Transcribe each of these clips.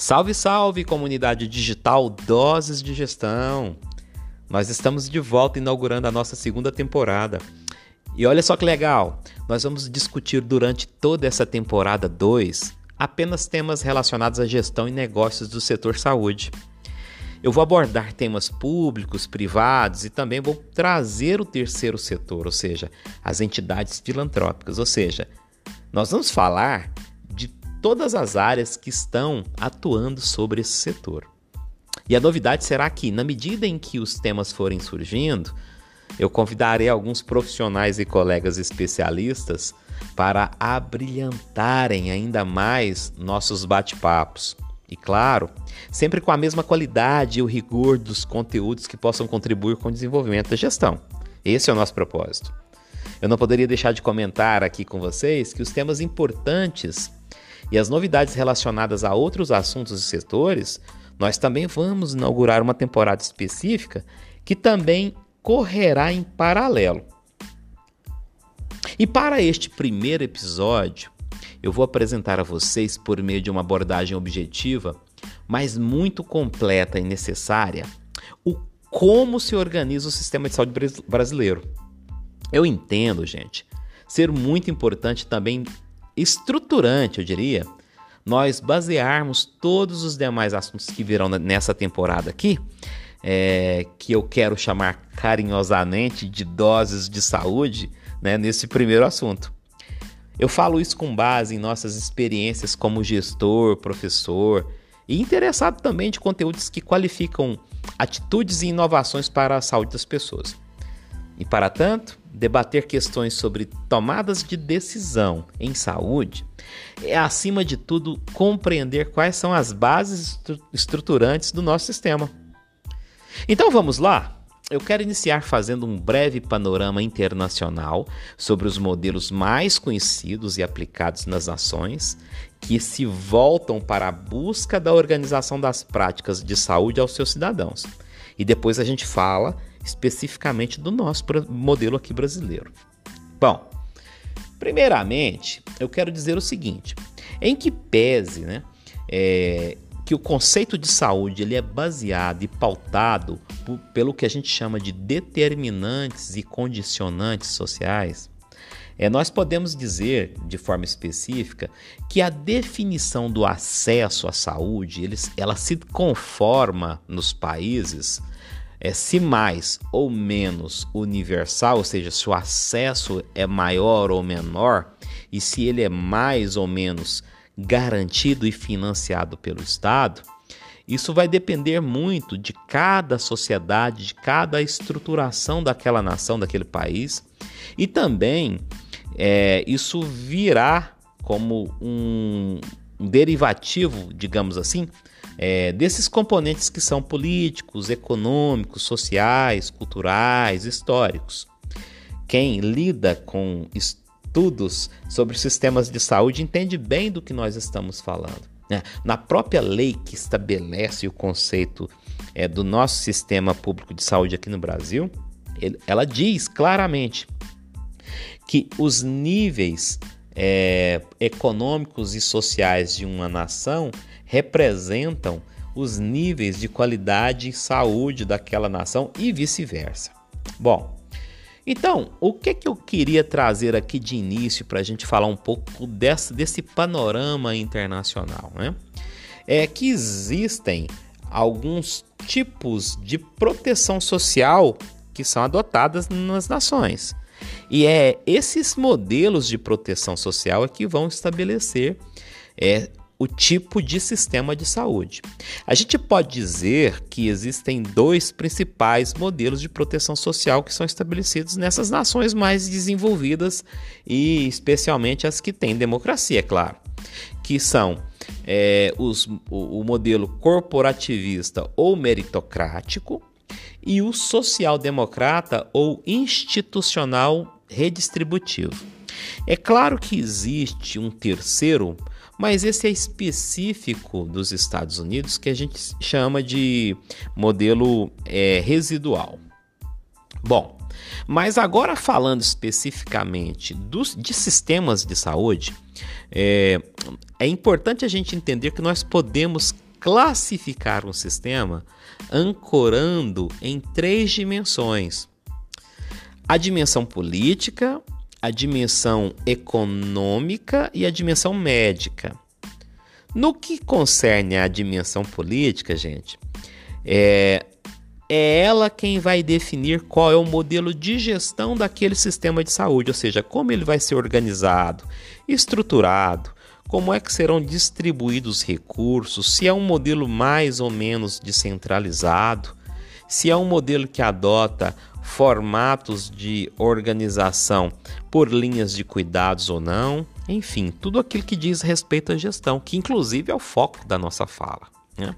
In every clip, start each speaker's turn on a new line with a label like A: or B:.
A: Salve, salve, comunidade digital Doses de Gestão! Nós estamos de volta inaugurando a nossa segunda temporada. E olha só que legal! Nós vamos discutir durante toda essa temporada 2 apenas temas relacionados à gestão e negócios do setor saúde. Eu vou abordar temas públicos, privados e também vou trazer o terceiro setor, ou seja, as entidades filantrópicas. Ou seja, nós vamos falar todas as áreas que estão atuando sobre esse setor. E a novidade será que, na medida em que os temas forem surgindo, eu convidarei alguns profissionais e colegas especialistas para abrilhantarem ainda mais nossos bate-papos. E claro, sempre com a mesma qualidade e o rigor dos conteúdos que possam contribuir com o desenvolvimento da gestão. Esse é o nosso propósito. Eu não poderia deixar de comentar aqui com vocês que os temas importantes e as novidades relacionadas a outros assuntos e setores, nós também vamos inaugurar uma temporada específica que também correrá em paralelo. E para este primeiro episódio, eu vou apresentar a vocês, por meio de uma abordagem objetiva, mas muito completa e necessária, o como se organiza o sistema de saúde brasileiro. Eu entendo, gente, ser muito importante também estruturante, eu diria, nós basearmos todos os demais assuntos que virão nessa temporada aqui, é, que eu quero chamar carinhosamente de doses de saúde, né, nesse primeiro assunto. Eu falo isso com base em nossas experiências como gestor, professor e interessado também de conteúdos que qualificam atitudes e inovações para a saúde das pessoas. E para tanto, debater questões sobre tomadas de decisão em saúde é, acima de tudo, compreender quais são as bases estruturantes do nosso sistema. Então vamos lá? Eu quero iniciar fazendo um breve panorama internacional sobre os modelos mais conhecidos e aplicados nas nações que se voltam para a busca da organização das práticas de saúde aos seus cidadãos. E depois a gente fala especificamente do nosso modelo aqui brasileiro. Bom, primeiramente, eu quero dizer o seguinte: em que pese né, é, que o conceito de saúde ele é baseado e pautado por, pelo que a gente chama de determinantes e condicionantes sociais, é, nós podemos dizer de forma específica que a definição do acesso à saúde eles, ela se conforma nos países é, se mais ou menos universal, ou seja, se o acesso é maior ou menor, e se ele é mais ou menos garantido e financiado pelo Estado, isso vai depender muito de cada sociedade, de cada estruturação daquela nação, daquele país, e também é, isso virá como um, um derivativo, digamos assim, é, desses componentes que são políticos, econômicos, sociais, culturais, históricos. Quem lida com estudos sobre sistemas de saúde entende bem do que nós estamos falando. Né? Na própria lei que estabelece o conceito é, do nosso sistema público de saúde aqui no Brasil, ele, ela diz claramente que os níveis é, econômicos e sociais de uma nação representam os níveis de qualidade e saúde daquela nação e vice-versa. Bom, então, o que, que eu queria trazer aqui de início para a gente falar um pouco desse, desse panorama internacional? Né? É que existem alguns tipos de proteção social que são adotadas nas nações. E é esses modelos de proteção social é que vão estabelecer é, o tipo de sistema de saúde. A gente pode dizer que existem dois principais modelos de proteção social que são estabelecidos nessas nações mais desenvolvidas e especialmente as que têm democracia, é claro, que são é, os, o, o modelo corporativista ou meritocrático e o social-democrata ou institucional redistributivo. É claro que existe um terceiro mas esse é específico dos Estados Unidos, que a gente chama de modelo é, residual. Bom, mas agora falando especificamente dos, de sistemas de saúde, é, é importante a gente entender que nós podemos classificar um sistema ancorando em três dimensões: a dimensão política, a dimensão econômica e a dimensão médica. No que concerne à dimensão política, gente, é, é ela quem vai definir qual é o modelo de gestão daquele sistema de saúde, ou seja, como ele vai ser organizado, estruturado, como é que serão distribuídos os recursos, se é um modelo mais ou menos descentralizado, se é um modelo que adota formatos de organização por linhas de cuidados ou não, enfim, tudo aquilo que diz respeito à gestão, que inclusive é o foco da nossa fala. Né?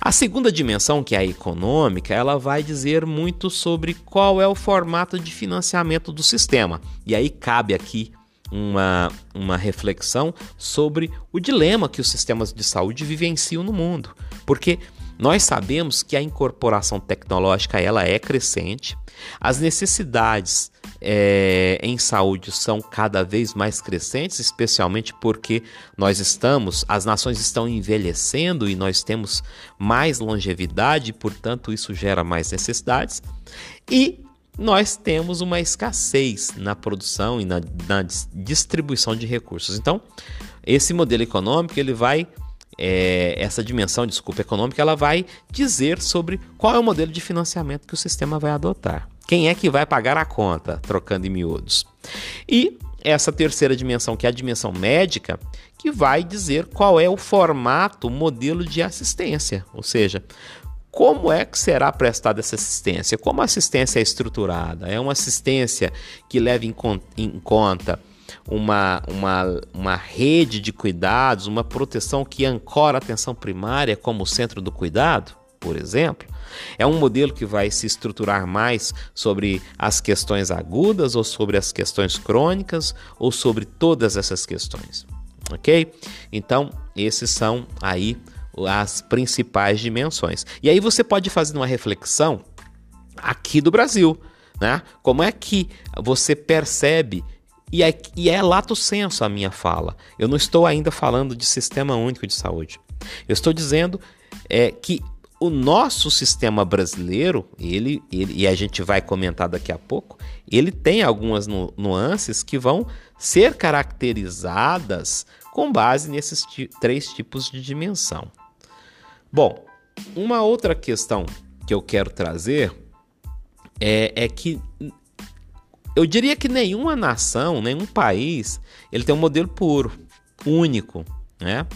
A: A segunda dimensão, que é a econômica, ela vai dizer muito sobre qual é o formato de financiamento do sistema. E aí cabe aqui uma, uma reflexão sobre o dilema que os sistemas de saúde vivenciam no mundo. Porque nós sabemos que a incorporação tecnológica ela é crescente, as necessidades é, em saúde são cada vez mais crescentes, especialmente porque nós estamos, as nações estão envelhecendo e nós temos mais longevidade, portanto, isso gera mais necessidades. E nós temos uma escassez na produção e na, na distribuição de recursos. Então, esse modelo econômico ele vai é, essa dimensão, desculpa, econômica, ela vai dizer sobre qual é o modelo de financiamento que o sistema vai adotar. Quem é que vai pagar a conta, trocando em miúdos. E essa terceira dimensão, que é a dimensão médica, que vai dizer qual é o formato, o modelo de assistência, ou seja, como é que será prestada essa assistência? Como a assistência é estruturada? É uma assistência que leva em, em conta uma, uma, uma rede de cuidados, uma proteção que ancora a atenção primária como centro do cuidado, por exemplo? É um modelo que vai se estruturar mais sobre as questões agudas ou sobre as questões crônicas ou sobre todas essas questões, ok? Então, esses são aí as principais dimensões. E aí você pode fazer uma reflexão aqui do Brasil, né? Como é que você percebe e é, e é lato senso a minha fala. Eu não estou ainda falando de sistema único de saúde. Eu estou dizendo é, que o nosso sistema brasileiro, ele, ele, e a gente vai comentar daqui a pouco, ele tem algumas nu nuances que vão ser caracterizadas com base nesses três tipos de dimensão. Bom, uma outra questão que eu quero trazer é, é que eu diria que nenhuma nação, nenhum país, ele tem um modelo puro, único, né?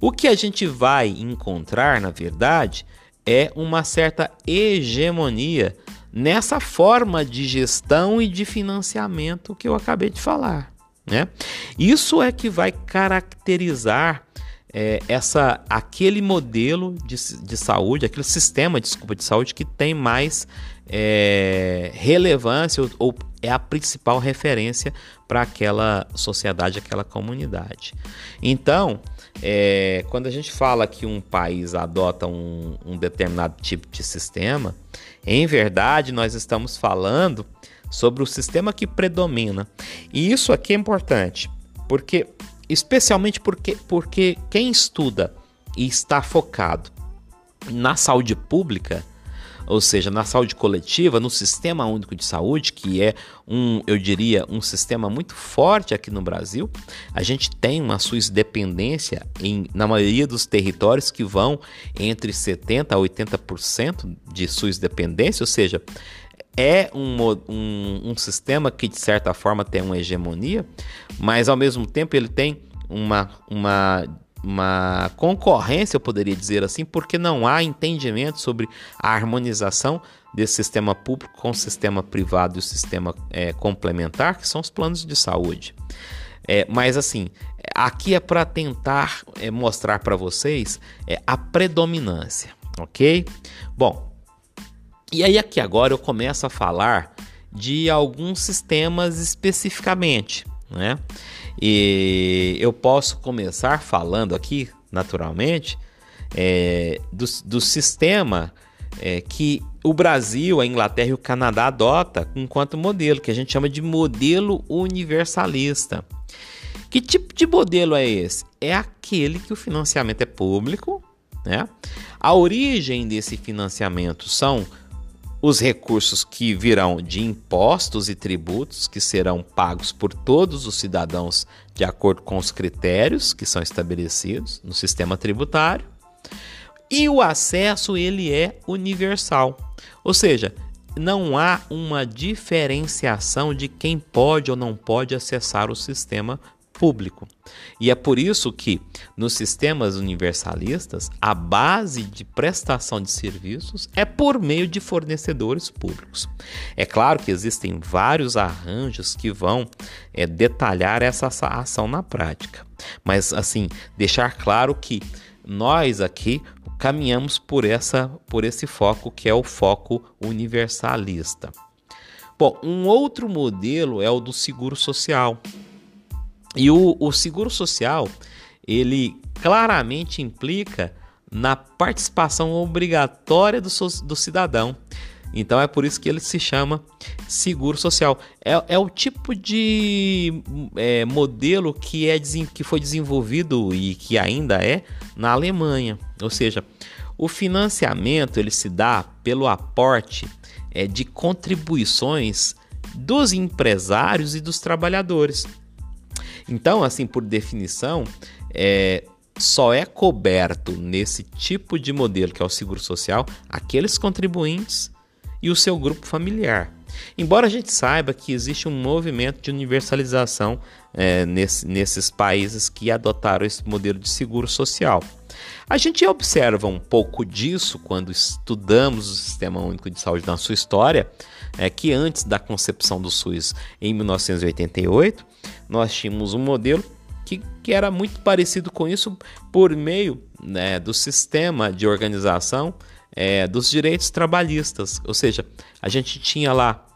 A: O que a gente vai encontrar, na verdade, é uma certa hegemonia nessa forma de gestão e de financiamento que eu acabei de falar, né? Isso é que vai caracterizar é, essa, aquele modelo de, de saúde, aquele sistema, desculpa, de saúde que tem mais é, relevância ou, ou, é a principal referência para aquela sociedade, aquela comunidade. Então, é, quando a gente fala que um país adota um, um determinado tipo de sistema, em verdade nós estamos falando sobre o sistema que predomina. E isso aqui é importante, porque especialmente porque, porque quem estuda e está focado na saúde pública, ou seja, na saúde coletiva, no Sistema Único de Saúde, que é um, eu diria, um sistema muito forte aqui no Brasil. A gente tem uma SUS dependência em, na maioria dos territórios que vão entre 70% a 80% de SUS dependência, ou seja, é um, um, um sistema que de certa forma tem uma hegemonia, mas ao mesmo tempo ele tem uma, uma, uma concorrência, eu poderia dizer assim, porque não há entendimento sobre a harmonização desse sistema público com o sistema privado e o sistema é, complementar, que são os planos de saúde. É, mas assim, aqui é para tentar é, mostrar para vocês é, a predominância, ok? Bom, e aí aqui agora eu começo a falar de alguns sistemas especificamente, né? E eu posso começar falando aqui, naturalmente, é, do, do sistema é, que o Brasil, a Inglaterra e o Canadá adota enquanto modelo, que a gente chama de modelo universalista. Que tipo de modelo é esse? É aquele que o financiamento é público Né? A origem desse financiamento são os recursos que virão de impostos e tributos que serão pagos por todos os cidadãos de acordo com os critérios que são estabelecidos no sistema tributário. E o acesso ele é universal. Ou seja, não há uma diferenciação de quem pode ou não pode acessar o sistema público. E é por isso que nos sistemas universalistas a base de prestação de serviços é por meio de fornecedores públicos. É claro que existem vários arranjos que vão é, detalhar essa ação na prática, mas assim deixar claro que nós aqui caminhamos por essa por esse foco que é o foco universalista. Bom, um outro modelo é o do seguro social. E o, o seguro social, ele claramente implica na participação obrigatória do, do cidadão. Então é por isso que ele se chama seguro social. É, é o tipo de é, modelo que, é, que foi desenvolvido e que ainda é na Alemanha. Ou seja, o financiamento ele se dá pelo aporte é, de contribuições dos empresários e dos trabalhadores. Então, assim, por definição, é, só é coberto nesse tipo de modelo que é o seguro social aqueles contribuintes e o seu grupo familiar. Embora a gente saiba que existe um movimento de universalização é, nesse, nesses países que adotaram esse modelo de seguro social. A gente observa um pouco disso quando estudamos o Sistema Único de Saúde na sua história, é que antes da concepção do SUS em 1988, nós tínhamos um modelo que, que era muito parecido com isso por meio né, do sistema de organização é, dos direitos trabalhistas. Ou seja, a gente tinha lá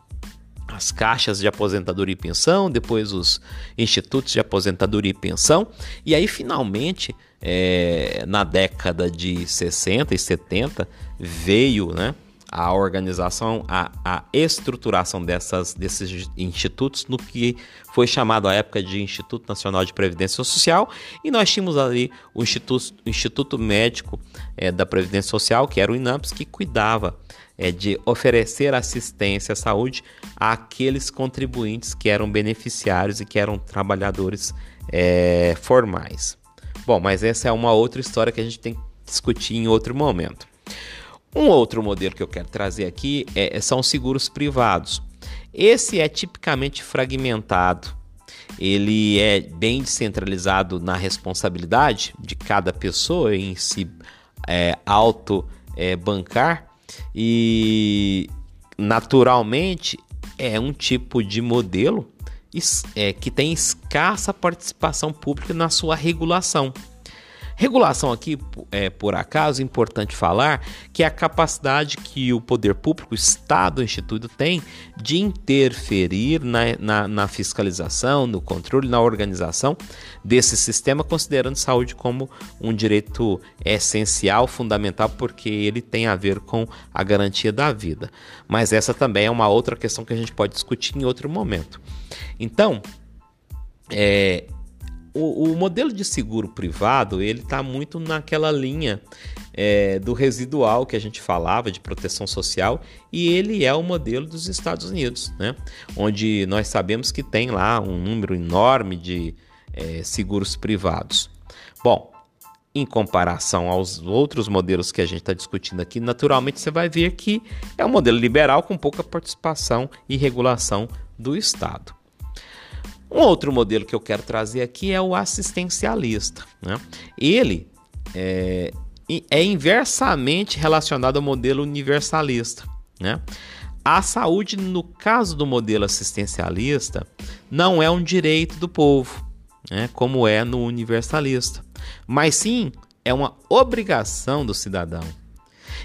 A: as caixas de aposentadoria e pensão, depois os institutos de aposentadoria e pensão, e aí finalmente, é, na década de 60 e 70, veio né, a organização, a, a estruturação dessas, desses institutos no que foi chamado à época de Instituto Nacional de Previdência Social, e nós tínhamos ali o Instituto, o Instituto Médico é, da Previdência Social, que era o INAMPS, que cuidava é, de oferecer assistência à saúde àqueles contribuintes que eram beneficiários e que eram trabalhadores é, formais. Bom, mas essa é uma outra história que a gente tem que discutir em outro momento. Um outro modelo que eu quero trazer aqui é, são seguros privados. Esse é tipicamente fragmentado. Ele é bem descentralizado na responsabilidade de cada pessoa em se é, auto é, bancar e naturalmente é um tipo de modelo é, que tem escassa participação pública na sua regulação. Regulação aqui, é, por acaso, importante falar que é a capacidade que o poder público, o Estado, o Instituto tem de interferir na, na, na fiscalização, no controle, na organização desse sistema, considerando saúde como um direito essencial, fundamental, porque ele tem a ver com a garantia da vida. Mas essa também é uma outra questão que a gente pode discutir em outro momento. Então, é, o, o, modelo de seguro privado ele está muito naquela linha é, do residual que a gente falava de proteção social e ele é o modelo dos Estados Unidos, né? onde nós sabemos que tem lá um número enorme de é, seguros privados. Bom, em comparação aos outros modelos que a gente está discutindo aqui, naturalmente você vai ver que é um modelo liberal com pouca participação e regulação do Estado. Um outro modelo que eu quero trazer aqui é o assistencialista. Né? Ele é, é inversamente relacionado ao modelo universalista. Né? A saúde, no caso do modelo assistencialista, não é um direito do povo, né? como é no universalista, mas sim é uma obrigação do cidadão.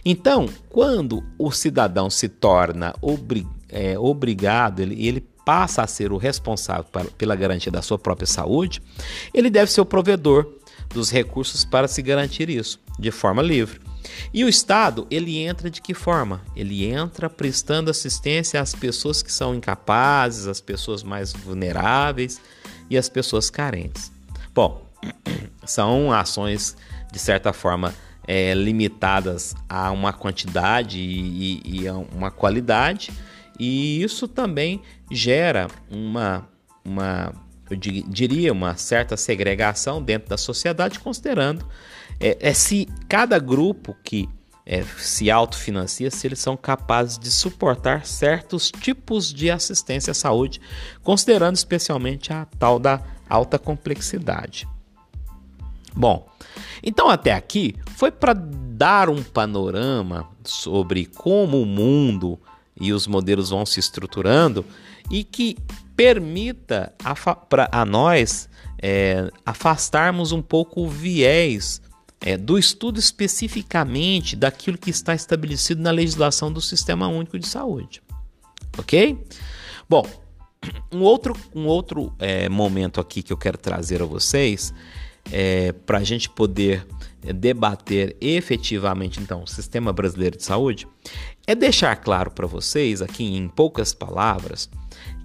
A: Então, quando o cidadão se torna obri é, obrigado, ele, ele passa a ser o responsável pela garantia da sua própria saúde, ele deve ser o provedor dos recursos para se garantir isso, de forma livre. E o Estado, ele entra de que forma? Ele entra prestando assistência às pessoas que são incapazes, às pessoas mais vulneráveis e às pessoas carentes. Bom, são ações de certa forma é, limitadas a uma quantidade e, e, e a uma qualidade, e isso também gera uma, uma eu diria, uma certa segregação dentro da sociedade, considerando é, é se cada grupo que é, se autofinancia, se eles são capazes de suportar certos tipos de assistência à saúde, considerando especialmente a tal da alta complexidade. Bom, então até aqui foi para dar um panorama sobre como o mundo e os modelos vão se estruturando e que permita a, a nós é, afastarmos um pouco o viés é, do estudo especificamente daquilo que está estabelecido na legislação do Sistema Único de Saúde. Ok? Bom, um outro, um outro é, momento aqui que eu quero trazer a vocês é, para a gente poder debater efetivamente então o sistema brasileiro de saúde é deixar claro para vocês aqui em poucas palavras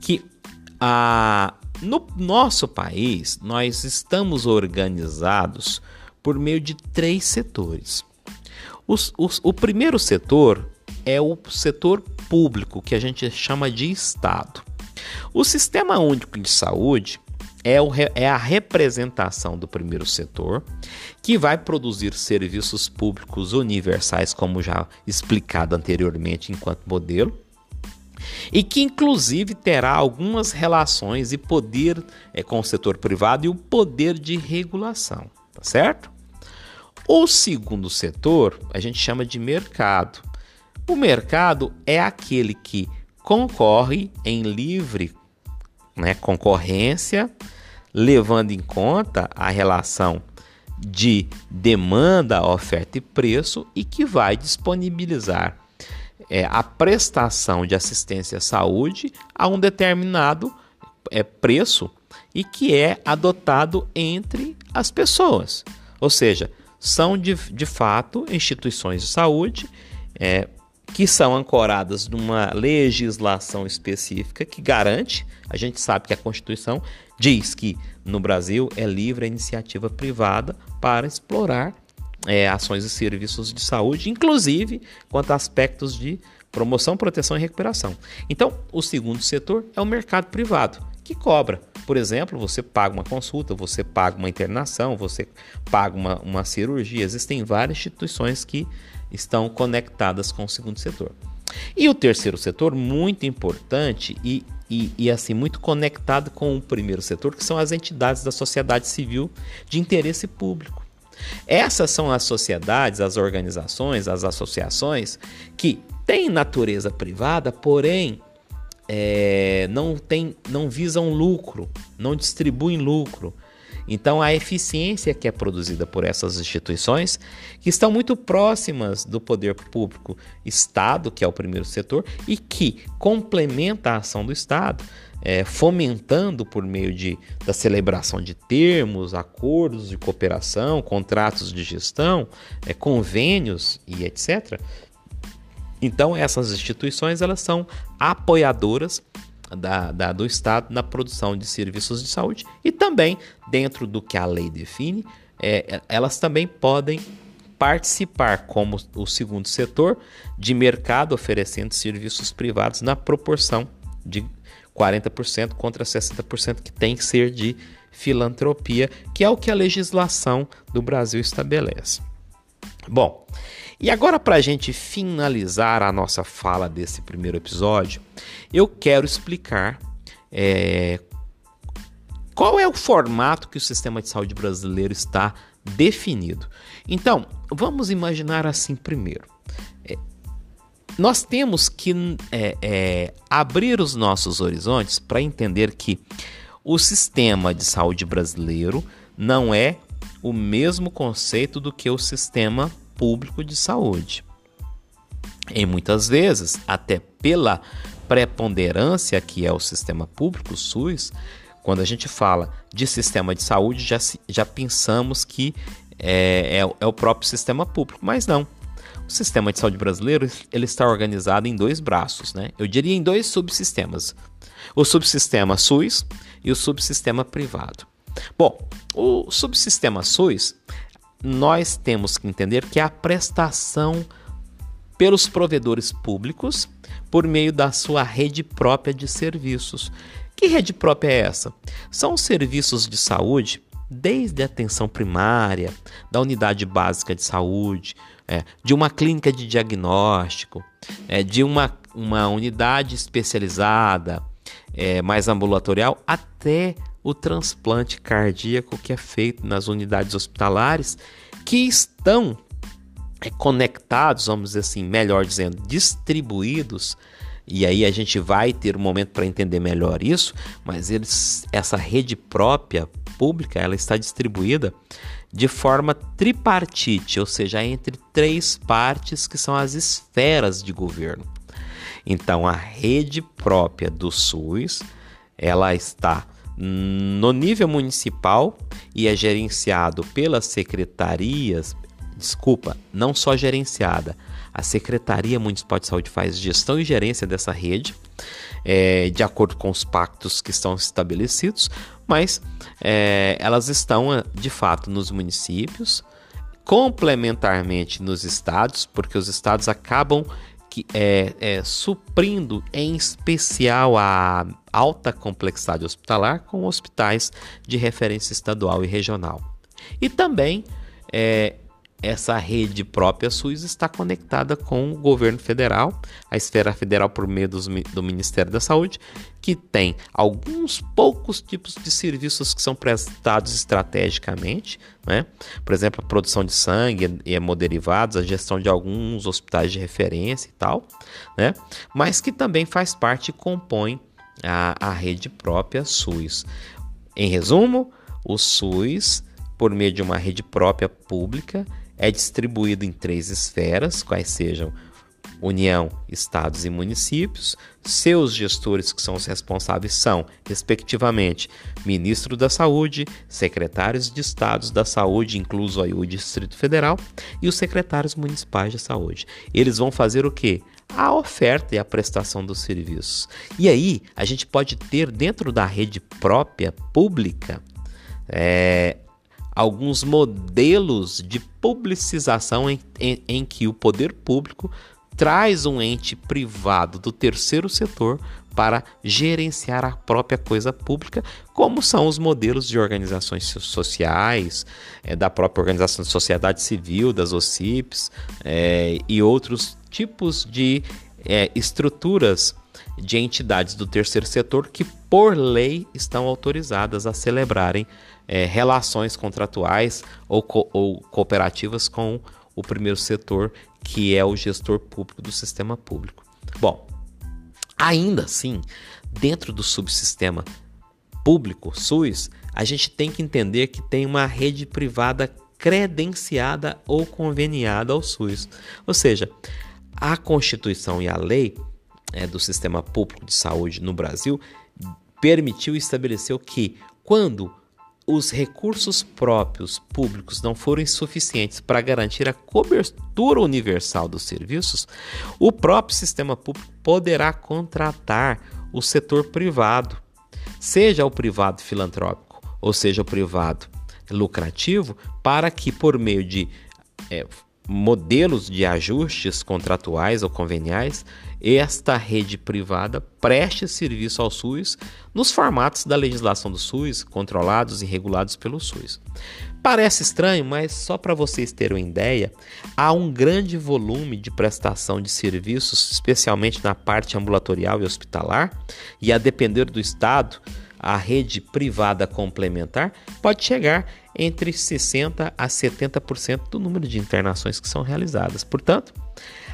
A: que a, no nosso país nós estamos organizados por meio de três setores. Os, os, o primeiro setor é o setor público, que a gente chama de Estado. O Sistema Único de Saúde é, o, é a representação do primeiro setor, que vai produzir serviços públicos universais, como já explicado anteriormente enquanto modelo, e que inclusive terá algumas relações e poder é, com o setor privado e o poder de regulação, tá certo? O segundo setor a gente chama de mercado. O mercado é aquele que concorre em livre né, concorrência, levando em conta a relação de demanda, oferta e preço e que vai disponibilizar é, a prestação de assistência à saúde a um determinado é, preço e que é adotado entre as pessoas. Ou seja, são de, de fato instituições de saúde é, que são ancoradas numa legislação específica que garante, a gente sabe que a Constituição diz que no Brasil é livre a iniciativa privada para explorar é, ações e serviços de saúde, inclusive quanto a aspectos de promoção, proteção e recuperação. Então, o segundo setor é o mercado privado, que cobra. Por exemplo, você paga uma consulta, você paga uma internação, você paga uma, uma cirurgia. Existem várias instituições que estão conectadas com o segundo setor. E o terceiro setor, muito importante e, e, e, assim muito conectado com o primeiro setor, que são as entidades da sociedade civil de interesse público. Essas são as sociedades, as organizações, as associações que têm natureza privada, porém é, não, tem, não visam lucro, não distribuem lucro, então, a eficiência que é produzida por essas instituições, que estão muito próximas do poder público, Estado, que é o primeiro setor, e que complementa a ação do Estado, é, fomentando por meio de, da celebração de termos, acordos de cooperação, contratos de gestão, é, convênios e etc. Então, essas instituições elas são apoiadoras da, da, do Estado na produção de serviços de saúde e também, dentro do que a lei define, é, elas também podem participar como o segundo setor de mercado oferecendo serviços privados na proporção de 40% contra 60% que tem que ser de filantropia, que é o que a legislação do Brasil estabelece. Bom, e agora, para a gente finalizar a nossa fala desse primeiro episódio, eu quero explicar é, qual é o formato que o sistema de saúde brasileiro está definido. Então, vamos imaginar assim primeiro. É, nós temos que é, é, abrir os nossos horizontes para entender que o sistema de saúde brasileiro não é o mesmo conceito do que o sistema público de saúde. E muitas vezes, até pela preponderância que é o sistema público, o SUS, quando a gente fala de sistema de saúde, já, já pensamos que é, é, é o próprio sistema público, mas não. O sistema de saúde brasileiro ele está organizado em dois braços, né? Eu diria em dois subsistemas: o subsistema SUS e o subsistema privado. Bom, o subsistema SUS nós temos que entender que é a prestação pelos provedores públicos por meio da sua rede própria de serviços. Que rede própria é essa? São serviços de saúde, desde a atenção primária, da unidade básica de saúde, é, de uma clínica de diagnóstico, é, de uma, uma unidade especializada, é, mais ambulatorial, até o transplante cardíaco que é feito nas unidades hospitalares, que estão é, conectados, vamos dizer assim, melhor dizendo, distribuídos. E aí a gente vai ter um momento para entender melhor isso, mas eles, essa rede própria pública, ela está distribuída de forma tripartite, ou seja, entre três partes que são as esferas de governo. Então, a rede própria do SUS, ela está no nível municipal e é gerenciado pelas secretarias, desculpa, não só gerenciada, a Secretaria Municipal de Saúde faz gestão e gerência dessa rede, é, de acordo com os pactos que estão estabelecidos, mas é, elas estão de fato nos municípios, complementarmente nos estados, porque os estados acabam que, é, é, suprindo em especial a alta complexidade hospitalar com hospitais de referência estadual e regional. E também é, essa rede própria SUS está conectada com o governo federal, a esfera federal por meio dos, do Ministério da Saúde, que tem alguns poucos tipos de serviços que são prestados estrategicamente, né? por exemplo, a produção de sangue e hemoderivados, a gestão de alguns hospitais de referência e tal, né? mas que também faz parte e compõe a, a rede própria SUS. Em resumo, o SUS, por meio de uma rede própria pública, é distribuído em três esferas, quais sejam União, estados e municípios. Seus gestores, que são os responsáveis, são, respectivamente, ministro da Saúde, secretários de estados da saúde, incluso aí o Distrito Federal, e os secretários municipais de saúde. Eles vão fazer o quê? A oferta e a prestação dos serviços. E aí, a gente pode ter dentro da rede própria, pública, é, alguns modelos de publicização em, em, em, que o poder público traz um ente privado do terceiro setor para gerenciar a própria coisa pública, como são os modelos de organizações sociais, é, da própria organização de sociedade civil, das OCIPs é, e outros tipos de é, estruturas de entidades do terceiro setor que, por lei, estão autorizadas a celebrarem é, relações contratuais ou, co ou cooperativas com o primeiro setor, que é o gestor público do sistema público. Bom, ainda assim, dentro do subsistema público SUS, a gente tem que entender que tem uma rede privada credenciada ou conveniada ao SUS. Ou seja, a Constituição e a lei é, do sistema público de saúde no Brasil permitiu e estabeleceu que quando os recursos próprios públicos não forem suficientes para garantir a cobertura universal dos serviços, o próprio sistema público poderá contratar o setor privado, seja o privado filantrópico ou seja o privado lucrativo, para que por meio de é, modelos de ajustes contratuais ou conveniais, esta rede privada preste serviço ao SUS nos formatos da legislação do SUS, controlados e regulados pelo SUS. Parece estranho, mas só para vocês terem uma ideia, há um grande volume de prestação de serviços, especialmente na parte ambulatorial e hospitalar, e a depender do estado, a rede privada complementar pode chegar entre 60% a 70% do número de internações que são realizadas. Portanto,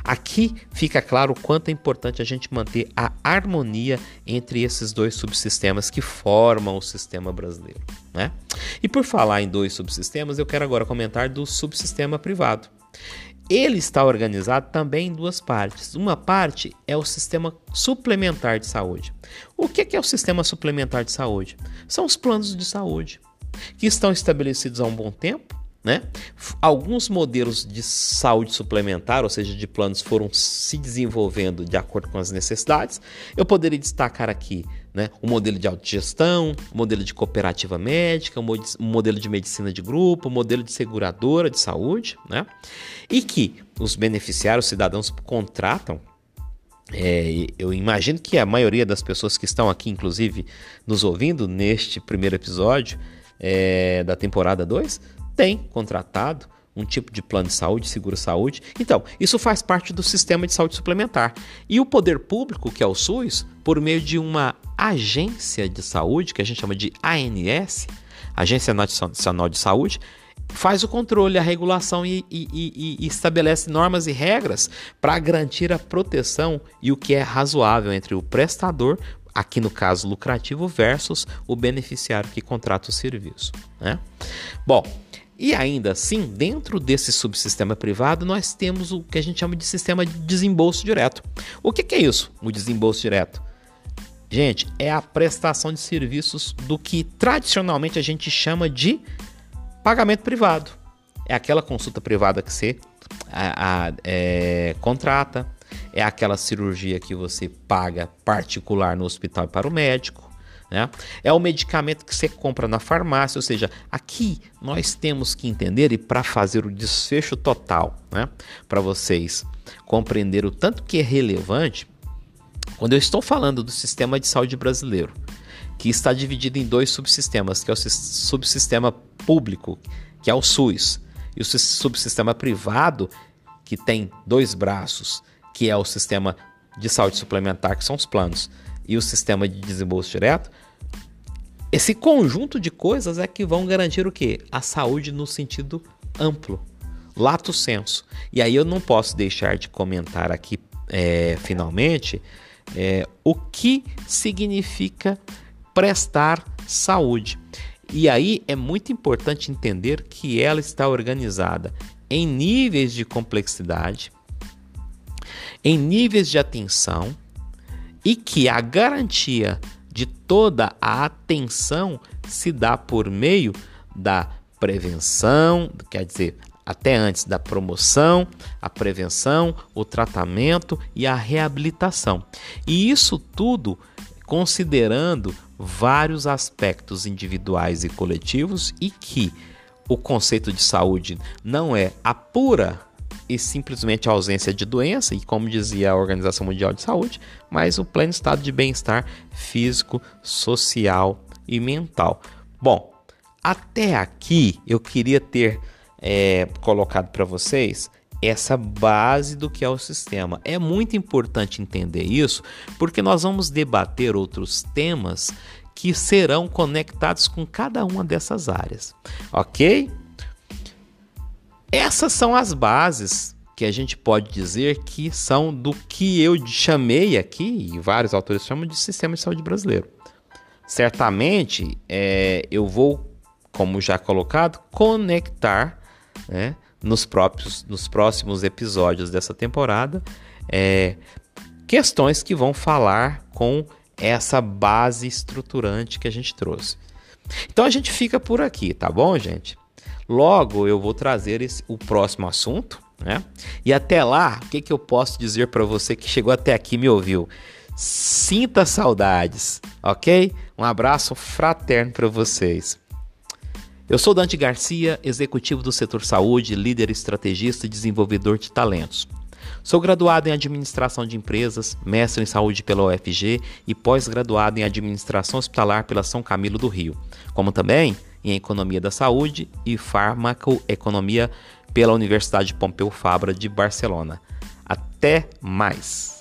A: aqui fica claro o quanto é importante a gente manter a harmonia entre esses dois subsistemas que formam o sistema brasileiro. Né? E por falar em dois subsistemas, eu quero agora comentar do subsistema privado. Ele está organizado também em duas partes. Uma parte é o sistema suplementar de saúde. O que é o sistema suplementar de saúde? São os planos de saúde que estão estabelecidos há um bom tempo. Né? Alguns modelos de saúde suplementar, ou seja, de planos, foram se desenvolvendo de acordo com as necessidades. Eu poderia destacar aqui né? o modelo de autogestão, o modelo de cooperativa médica, o modelo de medicina de grupo, o modelo de seguradora de saúde, né? e que os beneficiários, os cidadãos contratam. É, eu imagino que a maioria das pessoas que estão aqui, inclusive, nos ouvindo neste primeiro episódio é, da temporada 2, tem contratado um tipo de plano de saúde, seguro-saúde. Então, isso faz parte do sistema de saúde suplementar. E o poder público, que é o SUS, por meio de uma agência de saúde, que a gente chama de ANS, Agência Nacional de Saúde, faz o controle, a regulação e, e, e, e estabelece normas e regras para garantir a proteção e o que é razoável entre o prestador, aqui no caso lucrativo, versus o beneficiário que contrata o serviço. Né? Bom, e ainda assim, dentro desse subsistema privado, nós temos o que a gente chama de sistema de desembolso direto. O que, que é isso, o desembolso direto? Gente, é a prestação de serviços do que tradicionalmente a gente chama de pagamento privado. É aquela consulta privada que você a, a, é, contrata, é aquela cirurgia que você paga particular no hospital para o médico, né? É o medicamento que você compra na farmácia, ou seja, aqui nós temos que entender e para fazer o desfecho total, né? para vocês compreender o tanto que é relevante, quando eu estou falando do sistema de saúde brasileiro, que está dividido em dois subsistemas, que é o subsistema público, que é o SUS, e o subsistema privado, que tem dois braços, que é o sistema de saúde suplementar, que são os planos e o sistema de desembolso direto, esse conjunto de coisas é que vão garantir o quê? A saúde no sentido amplo, lato senso. E aí eu não posso deixar de comentar aqui, é, finalmente, é, o que significa prestar saúde. E aí é muito importante entender que ela está organizada em níveis de complexidade, em níveis de atenção e que a garantia de toda a atenção se dá por meio da prevenção, quer dizer, até antes da promoção, a prevenção, o tratamento e a reabilitação. E isso tudo considerando vários aspectos individuais e coletivos e que o conceito de saúde não é a pura e simplesmente a ausência de doença, e como dizia a Organização Mundial de Saúde, mas o pleno estado de bem-estar físico, social e mental. Bom, até aqui eu queria ter é, colocado para vocês essa base do que é o sistema. É muito importante entender isso, porque nós vamos debater outros temas que serão conectados com cada uma dessas áreas, ok? Essas são as bases que a gente pode dizer que são do que eu chamei aqui, e vários autores chamam de sistema de saúde brasileiro. Certamente é, eu vou, como já colocado, conectar né, nos, próprios, nos próximos episódios dessa temporada é, questões que vão falar com essa base estruturante que a gente trouxe. Então a gente fica por aqui, tá bom, gente? Logo eu vou trazer esse, o próximo assunto, né? E até lá, o que, que eu posso dizer para você que chegou até aqui e me ouviu? Sinta saudades, ok? Um abraço fraterno para vocês. Eu sou Dante Garcia, executivo do setor saúde, líder estrategista e desenvolvedor de talentos. Sou graduado em administração de empresas, mestre em saúde pela UFG e pós-graduado em administração hospitalar pela São Camilo do Rio, como também em Economia da Saúde e Farmacoeconomia pela Universidade Pompeu Fabra de Barcelona. Até mais!